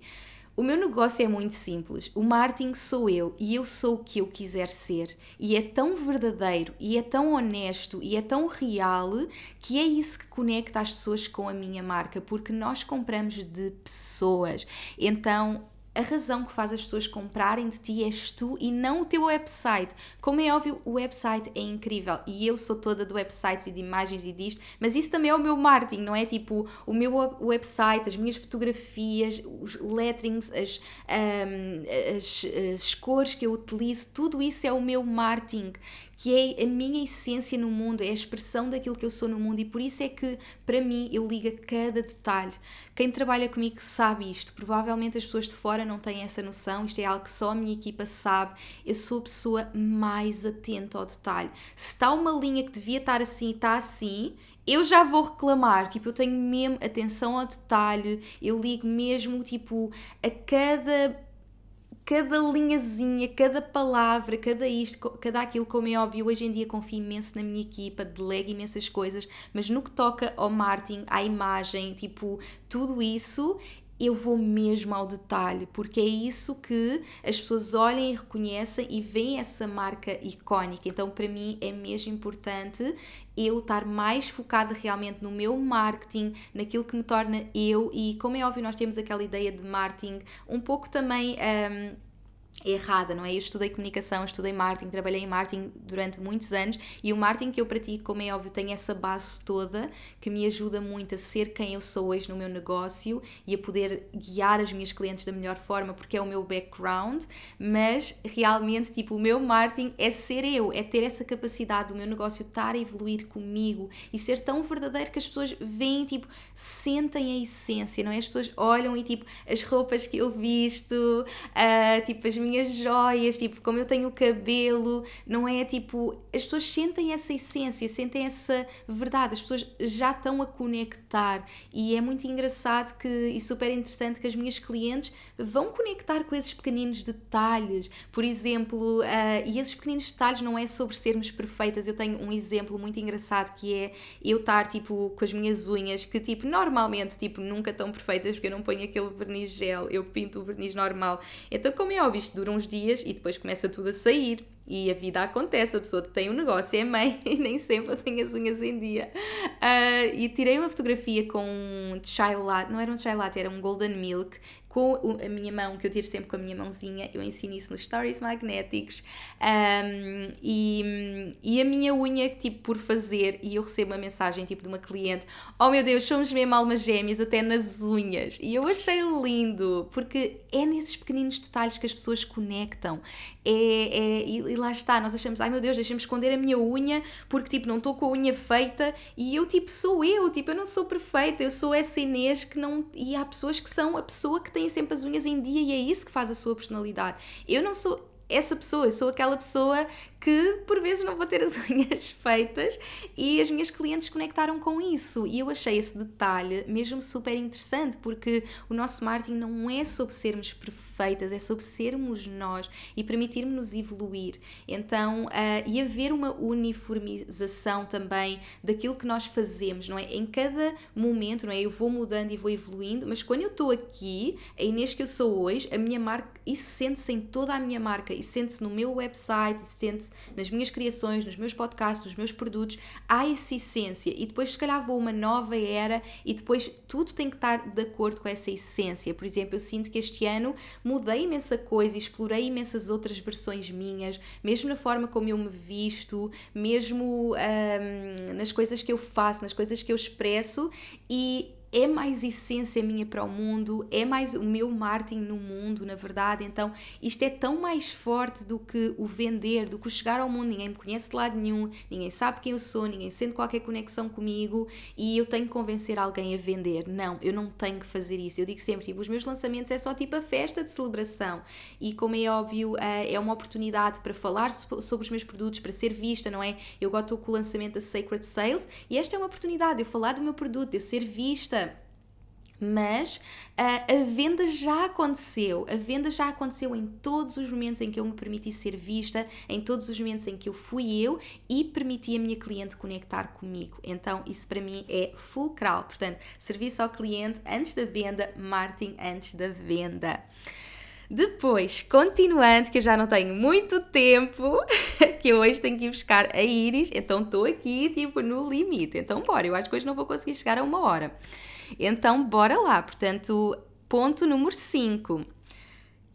O meu negócio é muito simples. O marketing sou eu e eu sou o que eu quiser ser. E é tão verdadeiro, e é tão honesto, e é tão real que é isso que conecta as pessoas com a minha marca, porque nós compramos de pessoas. Então a razão que faz as pessoas comprarem de ti és tu e não o teu website. Como é óbvio, o website é incrível e eu sou toda do website e de imagens e disto, mas isso também é o meu marketing, não é? Tipo, o meu website, as minhas fotografias, os letterings, as, um, as, as cores que eu utilizo, tudo isso é o meu marketing que é a minha essência no mundo, é a expressão daquilo que eu sou no mundo e por isso é que, para mim, eu ligo a cada detalhe. Quem trabalha comigo sabe isto, provavelmente as pessoas de fora não têm essa noção, isto é algo que só a minha equipa sabe. Eu sou a pessoa mais atenta ao detalhe. Se está uma linha que devia estar assim e está assim, eu já vou reclamar, tipo, eu tenho mesmo atenção ao detalhe, eu ligo mesmo, tipo, a cada cada linhazinha, cada palavra, cada isto, cada aquilo, como é óbvio, hoje em dia confio imenso na minha equipa, delego imensas coisas, mas no que toca ao marketing, à imagem, tipo, tudo isso, eu vou mesmo ao detalhe, porque é isso que as pessoas olham e reconhecem e veem essa marca icónica. Então, para mim, é mesmo importante eu estar mais focada realmente no meu marketing, naquilo que me torna eu. E, como é óbvio, nós temos aquela ideia de marketing um pouco também. Um, errada, não é? Eu estudei comunicação, estudei marketing, trabalhei em marketing durante muitos anos e o marketing que eu pratico, como é óbvio, tem essa base toda que me ajuda muito a ser quem eu sou hoje no meu negócio e a poder guiar as minhas clientes da melhor forma porque é o meu background, mas realmente, tipo, o meu marketing é ser eu, é ter essa capacidade do meu negócio estar a evoluir comigo e ser tão verdadeiro que as pessoas veem, tipo, sentem a essência, não é? As pessoas olham e, tipo, as roupas que eu visto, uh, tipo, as minhas minhas joias, tipo, como eu tenho o cabelo, não é? Tipo, as pessoas sentem essa essência, sentem essa verdade, as pessoas já estão a conectar e é muito engraçado que, e super interessante que as minhas clientes vão conectar com esses pequeninos detalhes. Por exemplo, uh, e esses pequeninos detalhes não é sobre sermos perfeitas. Eu tenho um exemplo muito engraçado que é eu estar tipo com as minhas unhas que tipo normalmente tipo nunca estão perfeitas porque eu não ponho aquele verniz gel, eu pinto o verniz normal. Então, como é óbvio, isto dura uns dias e depois começa tudo a sair. E a vida acontece, a pessoa tem um negócio, é mãe e nem sempre tem as unhas em dia. Uh, e tirei uma fotografia com um chai latte, não era um chai latte, era um golden milk, com a minha mão, que eu tiro sempre com a minha mãozinha, eu ensino isso nos stories magnéticos, um, e, e a minha unha, tipo, por fazer, e eu recebo uma mensagem, tipo, de uma cliente, oh meu Deus, somos mesmo almas gêmeas, até nas unhas, e eu achei lindo, porque é nesses pequeninos detalhes que as pessoas conectam, é, é, e, lá está, nós achamos, ai meu Deus, deixa-me esconder a minha unha, porque, tipo, não estou com a unha feita, e eu, tipo, sou eu, tipo, eu não sou perfeita, eu sou essa Inês que não, e há pessoas que são a pessoa que tem sempre as unhas em dia e é isso que faz a sua personalidade. Eu não sou essa pessoa, eu sou aquela pessoa que por vezes não vou ter as unhas feitas e as minhas clientes conectaram com isso e eu achei esse detalhe mesmo super interessante porque o nosso marketing não é sobre sermos perfeitas, é sobre sermos nós e permitirmos-nos evoluir. Então, uh, e haver uma uniformização também daquilo que nós fazemos, não é? Em cada momento, não é? Eu vou mudando e vou evoluindo, mas quando eu estou aqui, a Inês que eu sou hoje, a minha marca, isso sente-se em toda a minha marca, e sente-se no meu website, sente-se nas minhas criações, nos meus podcasts, nos meus produtos, há essa essência e depois se calhar vou uma nova era e depois tudo tem que estar de acordo com essa essência. Por exemplo, eu sinto que este ano mudei imensa coisa e explorei imensas outras versões minhas, mesmo na forma como eu me visto, mesmo um, nas coisas que eu faço, nas coisas que eu expresso e é mais essência minha para o mundo, é mais o meu marketing no mundo, na verdade. Então, isto é tão mais forte do que o vender, do que o chegar ao mundo. Ninguém me conhece de lado nenhum, ninguém sabe quem eu sou, ninguém sente qualquer conexão comigo e eu tenho que convencer alguém a vender. Não, eu não tenho que fazer isso. Eu digo sempre, tipo, os meus lançamentos é só tipo a festa de celebração. E como é óbvio, eh, é uma oportunidade para falar sobre os meus produtos, para ser vista, não é? Eu gosto com o lançamento da Sacred Sales e esta é uma oportunidade de eu falar do meu produto, de eu ser vista mas uh, a venda já aconteceu, a venda já aconteceu em todos os momentos em que eu me permiti ser vista, em todos os momentos em que eu fui eu e permiti a minha cliente conectar comigo. Então, isso para mim é fulcral. Portanto, serviço ao cliente antes da venda, marketing antes da venda. Depois, continuando, que eu já não tenho muito tempo, que hoje tenho que ir buscar a Iris, então estou aqui tipo no limite. Então, bora, eu acho que hoje não vou conseguir chegar a uma hora. Então, bora lá. Portanto, ponto número 5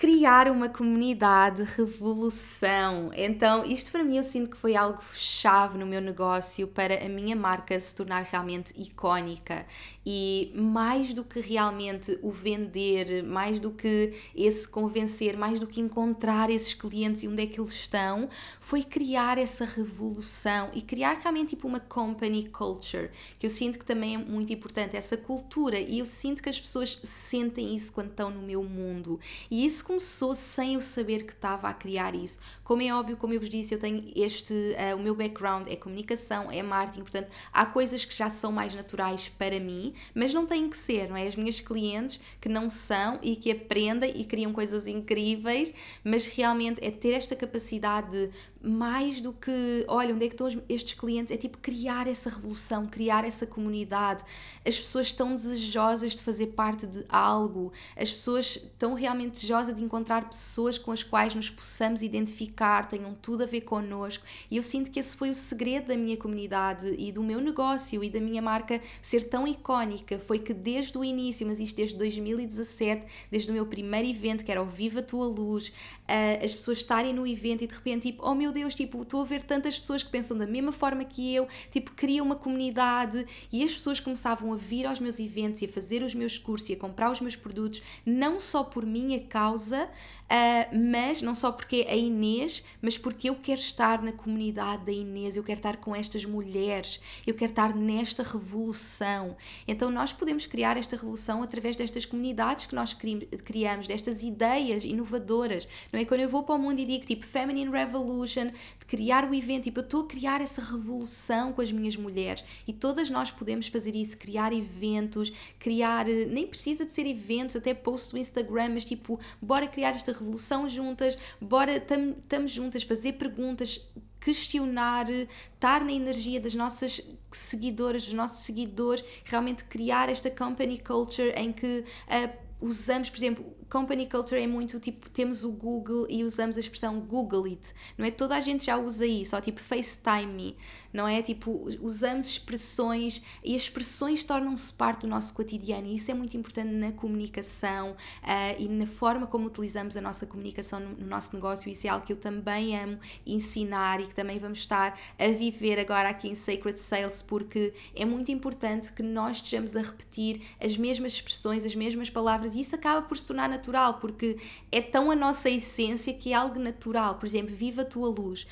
criar uma comunidade, revolução. Então, isto para mim eu sinto que foi algo chave no meu negócio para a minha marca se tornar realmente icónica. E mais do que realmente o vender, mais do que esse convencer, mais do que encontrar esses clientes e onde é que eles estão, foi criar essa revolução e criar realmente tipo uma company culture, que eu sinto que também é muito importante, essa cultura. E eu sinto que as pessoas sentem isso quando estão no meu mundo. E isso começou sem eu saber que estava a criar isso. Como é óbvio, como eu vos disse, eu tenho este, uh, o meu background é comunicação, é marketing, portanto, há coisas que já são mais naturais para mim, mas não têm que ser, não é? As minhas clientes que não são e que aprendem e criam coisas incríveis, mas realmente é ter esta capacidade de mais do que, olha, onde é que estão estes clientes? É tipo criar essa revolução, criar essa comunidade. As pessoas estão desejosas de fazer parte de algo, as pessoas estão realmente desejosas de encontrar pessoas com as quais nos possamos identificar, tenham tudo a ver connosco. E eu sinto que esse foi o segredo da minha comunidade e do meu negócio e da minha marca ser tão icónica. Foi que desde o início, mas isto desde 2017, desde o meu primeiro evento, que era o Viva a Tua Luz, uh, as pessoas estarem no evento e de repente, tipo, oh meu Deus, tipo, estou a ver tantas pessoas que pensam da mesma forma que eu, tipo, cria uma comunidade e as pessoas começavam a vir aos meus eventos e a fazer os meus cursos e a comprar os meus produtos, não só por minha causa, uh, mas não só porque a Inês, mas porque eu quero estar na comunidade da Inês, eu quero estar com estas mulheres, eu quero estar nesta revolução. Então nós podemos criar esta revolução através destas comunidades que nós criamos, destas ideias inovadoras. Não é quando eu vou para o mundo e digo tipo Feminine Revolution, de criar o evento, tipo, eu estou a criar essa revolução com as minhas mulheres e todas nós podemos fazer isso, criar eventos, criar, eh, nem precisa de ser eventos, até post do Instagram, mas tipo, bora criar esta revolução juntas, bora estamos juntas, fazer perguntas, questionar, estar na energia das nossas seguidoras, dos nossos seguidores, realmente criar esta company culture em que uh, usamos, por exemplo, company culture é muito tipo, temos o Google e usamos a expressão Google it, não é? Toda a gente já usa isso, ou tipo FaceTime me, não é? Tipo, usamos expressões e as expressões tornam-se parte do nosso cotidiano e isso é muito importante na comunicação uh, e na forma como utilizamos a nossa comunicação no, no, nosso negócio. Isso é algo que eu também amo ensinar e que também vamos estar a viver agora aqui em Sacred Sales, porque é muito importante que nós estejamos a repetir as mesmas expressões, as mesmas palavras e isso acaba por se tornar natural, porque é tão a nossa essência que é algo natural. Por exemplo, viva a tua luz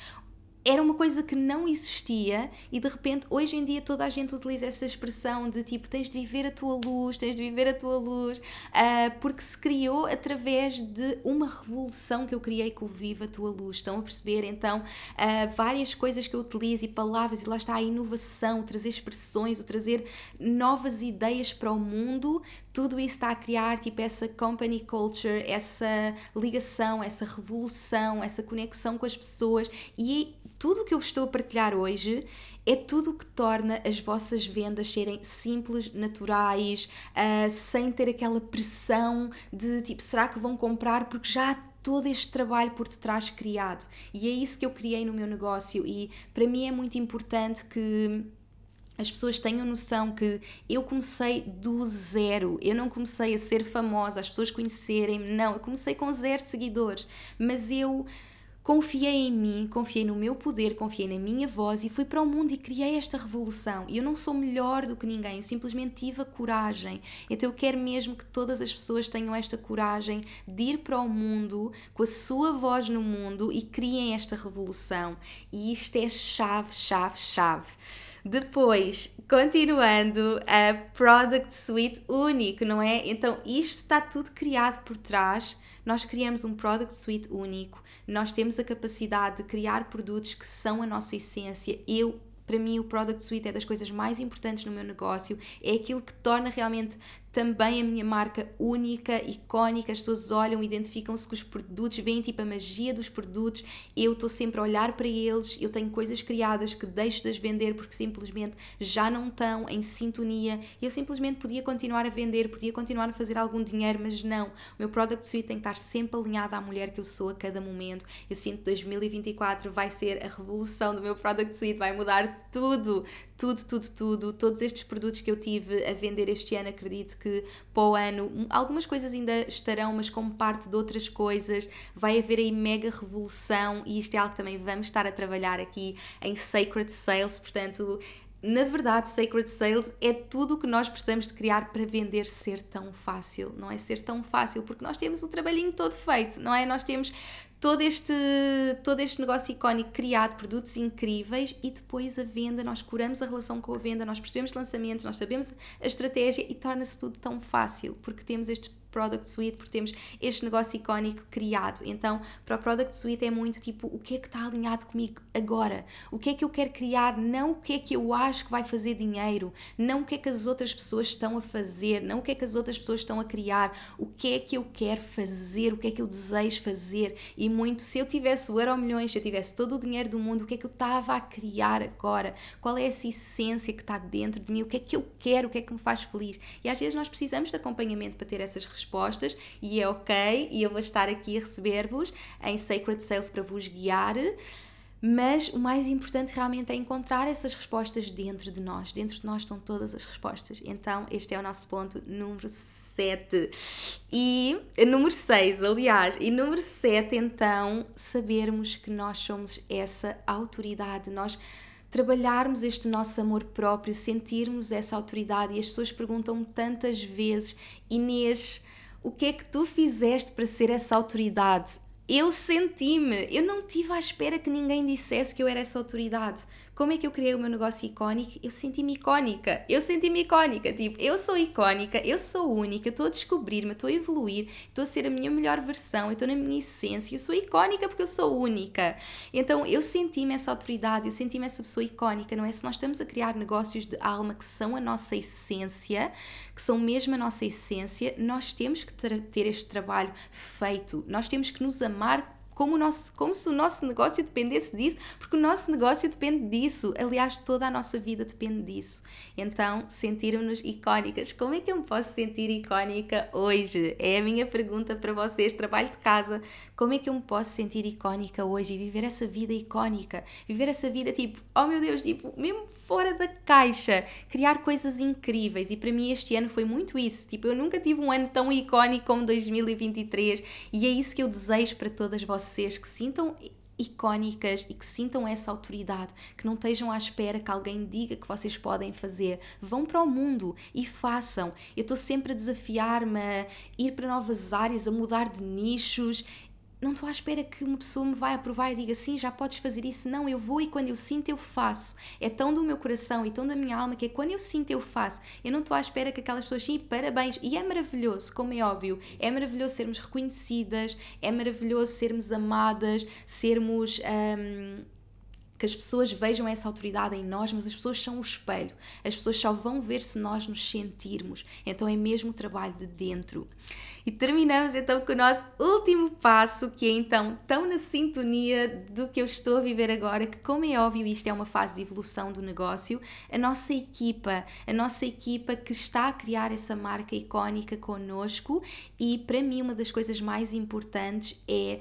era uma coisa que não existia e de repente hoje em dia toda a gente utiliza essa expressão de tipo tens de viver a tua luz, tens de viver a tua luz, uh, porque se criou através de uma revolução que eu criei com o Viva a Tua Luz. Estão a perceber? Então, uh, várias coisas que eu utilizo e palavras, e lá está a inovação, o trazer expressões, o trazer novas ideias para o mundo, tudo isso está a criar tipo essa company culture, essa ligação, essa revolução, essa conexão com as pessoas e tudo o que eu estou a partilhar hoje é tudo o que torna as vossas vendas serem simples, naturais, uh, sem ter aquela pressão de tipo, será que vão comprar? Porque já há todo este trabalho por detrás criado. E é isso que eu criei no meu negócio. E para mim é muito importante que as pessoas tenham noção que eu comecei do zero, eu não comecei a ser famosa, as pessoas conhecerem-me, não, eu comecei com zero seguidores, mas eu confiei em mim, confiei no meu poder, confiei na minha voz e fui para o mundo e criei esta revolução. E eu não sou melhor do que ninguém, eu simplesmente tive a coragem. Então eu quero mesmo que todas as pessoas tenham esta coragem de ir para o mundo com a sua voz no mundo e criem esta revolução. E isto é chave, chave, chave. Depois, continuando, a Product Suite único, não é? Então, isto está tudo criado por trás. Nós criamos um Product Suite único, nós temos a capacidade de criar produtos que são a nossa essência. Eu para mim o Product Suite é das coisas mais importantes no meu negócio, é aquilo que torna realmente também a minha marca única, icónica, as pessoas olham, identificam-se com os produtos, veem tipo a magia dos produtos, eu estou sempre a olhar para eles, eu tenho coisas criadas que deixo de as vender porque simplesmente já não estão em sintonia, eu simplesmente podia continuar a vender, podia continuar a fazer algum dinheiro, mas não, o meu Product Suite tem que estar sempre alinhado à mulher que eu sou a cada momento, eu sinto que 2024 vai ser a revolução do meu Product Suite, vai mudar tudo, tudo, tudo, tudo, todos estes produtos que eu tive a vender este ano, acredito que para o ano algumas coisas ainda estarão, mas como parte de outras coisas, vai haver aí mega revolução e isto é algo que também vamos estar a trabalhar aqui em Sacred Sales, portanto. Na verdade, Sacred Sales é tudo o que nós precisamos de criar para vender ser tão fácil. Não é ser tão fácil, porque nós temos o trabalhinho todo feito, não é? Nós temos todo este, todo este negócio icónico criado, produtos incríveis e depois a venda, nós curamos a relação com a venda, nós percebemos lançamentos, nós sabemos a estratégia e torna-se tudo tão fácil porque temos este Product Suite, porque temos este negócio icónico criado. Então, para o Product Suite é muito tipo o que é que está alinhado comigo agora? O que é que eu quero criar? Não o que é que eu acho que vai fazer dinheiro, não o que é que as outras pessoas estão a fazer, não o que é que as outras pessoas estão a criar, o que é que eu quero fazer, o que é que eu desejo fazer. E muito, se eu tivesse o euro milhões, se eu tivesse todo o dinheiro do mundo, o que é que eu estava a criar agora? Qual é essa essência que está dentro de mim? O que é que eu quero? O que é que me faz feliz? E às vezes nós precisamos de acompanhamento para ter essas respostas respostas e é ok, e eu vou estar aqui a receber-vos em Sacred Sales para vos guiar. Mas o mais importante realmente é encontrar essas respostas dentro de nós. Dentro de nós estão todas as respostas. Então, este é o nosso ponto número 7. E número 6, aliás, e número 7, então, sabermos que nós somos essa autoridade. Nós trabalharmos este nosso amor próprio, sentirmos essa autoridade. E as pessoas perguntam tantas vezes, Inês, o que é que tu fizeste para ser essa autoridade? Eu senti-me, eu não tive à espera que ninguém dissesse que eu era essa autoridade. Como é que eu criei o meu negócio icónico? Eu senti-me icónica. Eu senti-me icónica. Tipo, eu sou icónica, eu sou única, eu estou a descobrir-me, estou a evoluir, estou a ser a minha melhor versão, eu estou na minha essência, eu sou icónica porque eu sou única. Então eu senti-me essa autoridade, eu senti-me essa pessoa icónica, não é? Se nós estamos a criar negócios de alma que são a nossa essência, que são mesmo a nossa essência, nós temos que ter, ter este trabalho feito, nós temos que nos amar como, nosso, como se o nosso negócio dependesse disso, porque o nosso negócio depende disso. Aliás, toda a nossa vida depende disso. Então, sentirmos-nos icónicas. Como é que eu me posso sentir icónica hoje? É a minha pergunta para vocês, trabalho de casa. Como é que eu me posso sentir icónica hoje e viver essa vida icónica? Viver essa vida tipo, oh meu Deus, tipo, mesmo fora da caixa, criar coisas incríveis. E para mim este ano foi muito isso. Tipo, eu nunca tive um ano tão icónico como 2023 e é isso que eu desejo para todas vocês que sintam icónicas e que sintam essa autoridade, que não estejam à espera que alguém diga que vocês podem fazer. Vão para o mundo e façam. Eu estou sempre a desafiar-me a ir para novas áreas, a mudar de nichos não estou à espera que uma pessoa me vai aprovar e diga sim, já podes fazer isso. Não, eu vou e quando eu sinto eu faço. É tão do meu coração e tão da minha alma que é quando eu sinto eu faço. Eu não estou à espera que aquelas pessoas sim, parabéns. E é maravilhoso, como é óbvio. É maravilhoso sermos reconhecidas, é maravilhoso sermos amadas, sermos. Um, que as pessoas vejam essa autoridade em nós, mas as pessoas são o espelho. As pessoas só vão ver se nós nos sentirmos. Então é mesmo o trabalho de dentro. E terminamos então com o nosso último passo, que é então tão na sintonia do que eu estou a viver agora, que como é óbvio, isto é uma fase de evolução do negócio, a nossa equipa, a nossa equipa que está a criar essa marca icónica connosco e para mim uma das coisas mais importantes é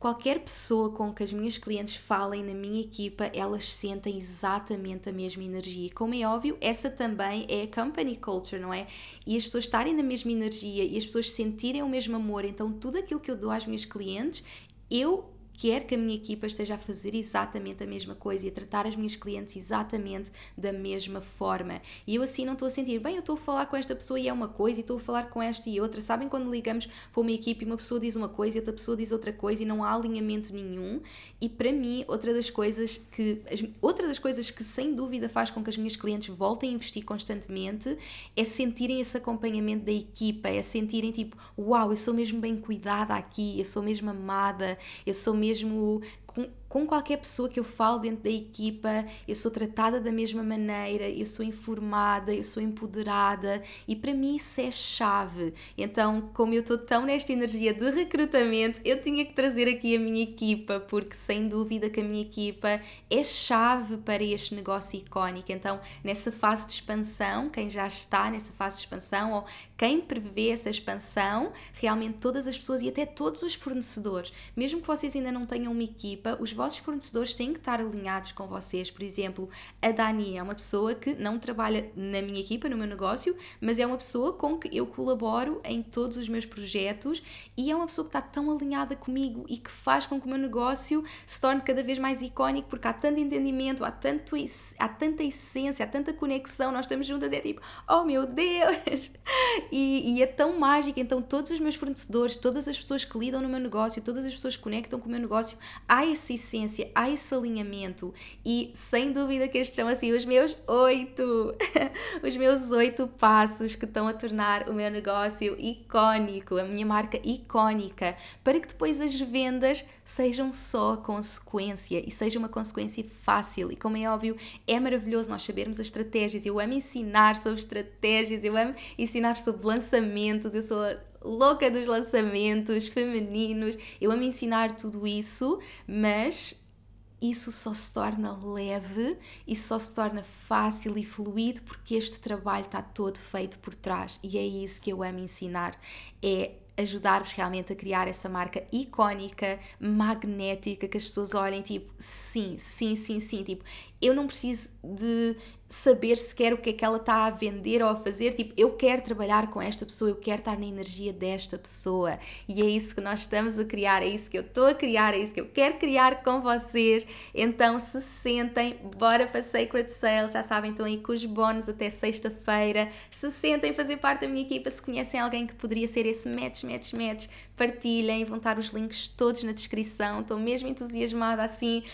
Qualquer pessoa com que as minhas clientes falem na minha equipa, elas sentem exatamente a mesma energia. E como é óbvio, essa também é a company culture, não é? E as pessoas estarem na mesma energia e as pessoas sentirem o mesmo amor, então tudo aquilo que eu dou às minhas clientes, eu quer que a minha equipa esteja a fazer exatamente a mesma coisa e a tratar as minhas clientes exatamente da mesma forma. E eu assim não estou a sentir, bem, eu estou a falar com esta pessoa e é uma coisa, e estou a falar com esta e outra. Sabem quando ligamos para uma equipe e uma pessoa diz uma coisa e outra pessoa diz outra coisa e não há alinhamento nenhum? E para mim, outra das coisas que outra das coisas que sem dúvida faz com que as minhas clientes voltem a investir constantemente é sentirem esse acompanhamento da equipa, é sentirem tipo, uau, eu sou mesmo bem cuidada aqui, eu sou mesmo amada, eu sou mesmo mesmo com, com qualquer pessoa que eu falo dentro da equipa, eu sou tratada da mesma maneira, eu sou informada, eu sou empoderada e para mim isso é chave. Então, como eu estou tão nesta energia de recrutamento, eu tinha que trazer aqui a minha equipa, porque sem dúvida que a minha equipa é chave para este negócio icónico. Então, nessa fase de expansão, quem já está nessa fase de expansão ou quem prevê essa expansão, realmente todas as pessoas e até todos os fornecedores, mesmo que vocês ainda não tenham uma equipa, os vossos fornecedores têm que estar alinhados com vocês. Por exemplo, a Dani é uma pessoa que não trabalha na minha equipa, no meu negócio, mas é uma pessoa com que eu colaboro em todos os meus projetos e é uma pessoa que está tão alinhada comigo e que faz com que o meu negócio se torne cada vez mais icónico porque há tanto entendimento, há, tanto, há tanta essência, há tanta conexão, nós estamos juntas, é tipo, oh meu Deus! E, e é tão mágico, então todos os meus fornecedores, todas as pessoas que lidam no meu negócio, todas as pessoas que conectam com o meu negócio, há essa essência, há esse alinhamento e sem dúvida que estes são assim os meus oito, os meus oito passos que estão a tornar o meu negócio icónico, a minha marca icónica, para que depois as vendas sejam só consequência e seja uma consequência fácil. E como é óbvio, é maravilhoso nós sabermos as estratégias. Eu amo ensinar sobre estratégias, eu amo ensinar sobre lançamentos, eu sou louca dos lançamentos femininos, eu amo ensinar tudo isso, mas isso só se torna leve e só se torna fácil e fluido porque este trabalho está todo feito por trás e é isso que eu amo ensinar. É ajudar-vos realmente a criar essa marca icónica, magnética, que as pessoas olhem tipo, sim, sim, sim, sim, tipo, eu não preciso de saber sequer o que é que ela está a vender ou a fazer. Tipo, eu quero trabalhar com esta pessoa, eu quero estar na energia desta pessoa. E é isso que nós estamos a criar, é isso que eu estou a criar, é isso que eu quero criar com vocês. Então, se sentem, bora para Sacred Sales, já sabem, estão aí com os bónus até sexta-feira. Se sentem fazer parte da minha equipa, se conhecem alguém que poderia ser esse match, match, match partilhem, vão estar os links todos na descrição. Estou mesmo entusiasmada assim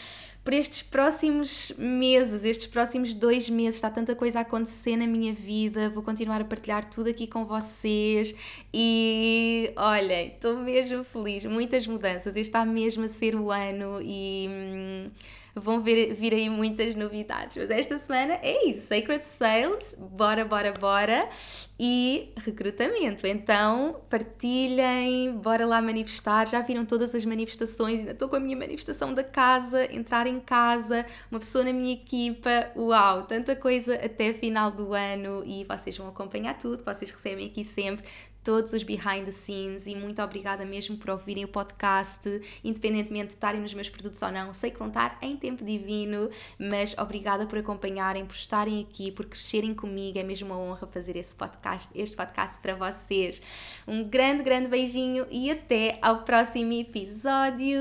por estes próximos meses, estes próximos dois meses, está tanta coisa a acontecer na minha vida. Vou continuar a partilhar tudo aqui com vocês e olhem, estou mesmo feliz. Muitas mudanças. Este está mesmo a ser o ano e. Hum, vão vir, vir aí muitas novidades. Mas esta semana é isso: Sacred Sales, bora, bora, bora. E recrutamento. Então partilhem, bora lá manifestar. Já viram todas as manifestações? Ainda estou com a minha manifestação da casa, entrar em casa, uma pessoa na minha equipa. Uau, tanta coisa até final do ano e vocês vão acompanhar tudo. Vocês recebem aqui sempre todos os behind the scenes e muito obrigada mesmo por ouvirem o podcast, independentemente de estarem nos meus produtos ou não. Sei que vão estar em tempo divino, mas obrigada por acompanharem, por estarem aqui, por crescerem comigo. É mesmo uma honra fazer esse podcast, este podcast para vocês. Um grande, grande beijinho e até ao próximo episódio.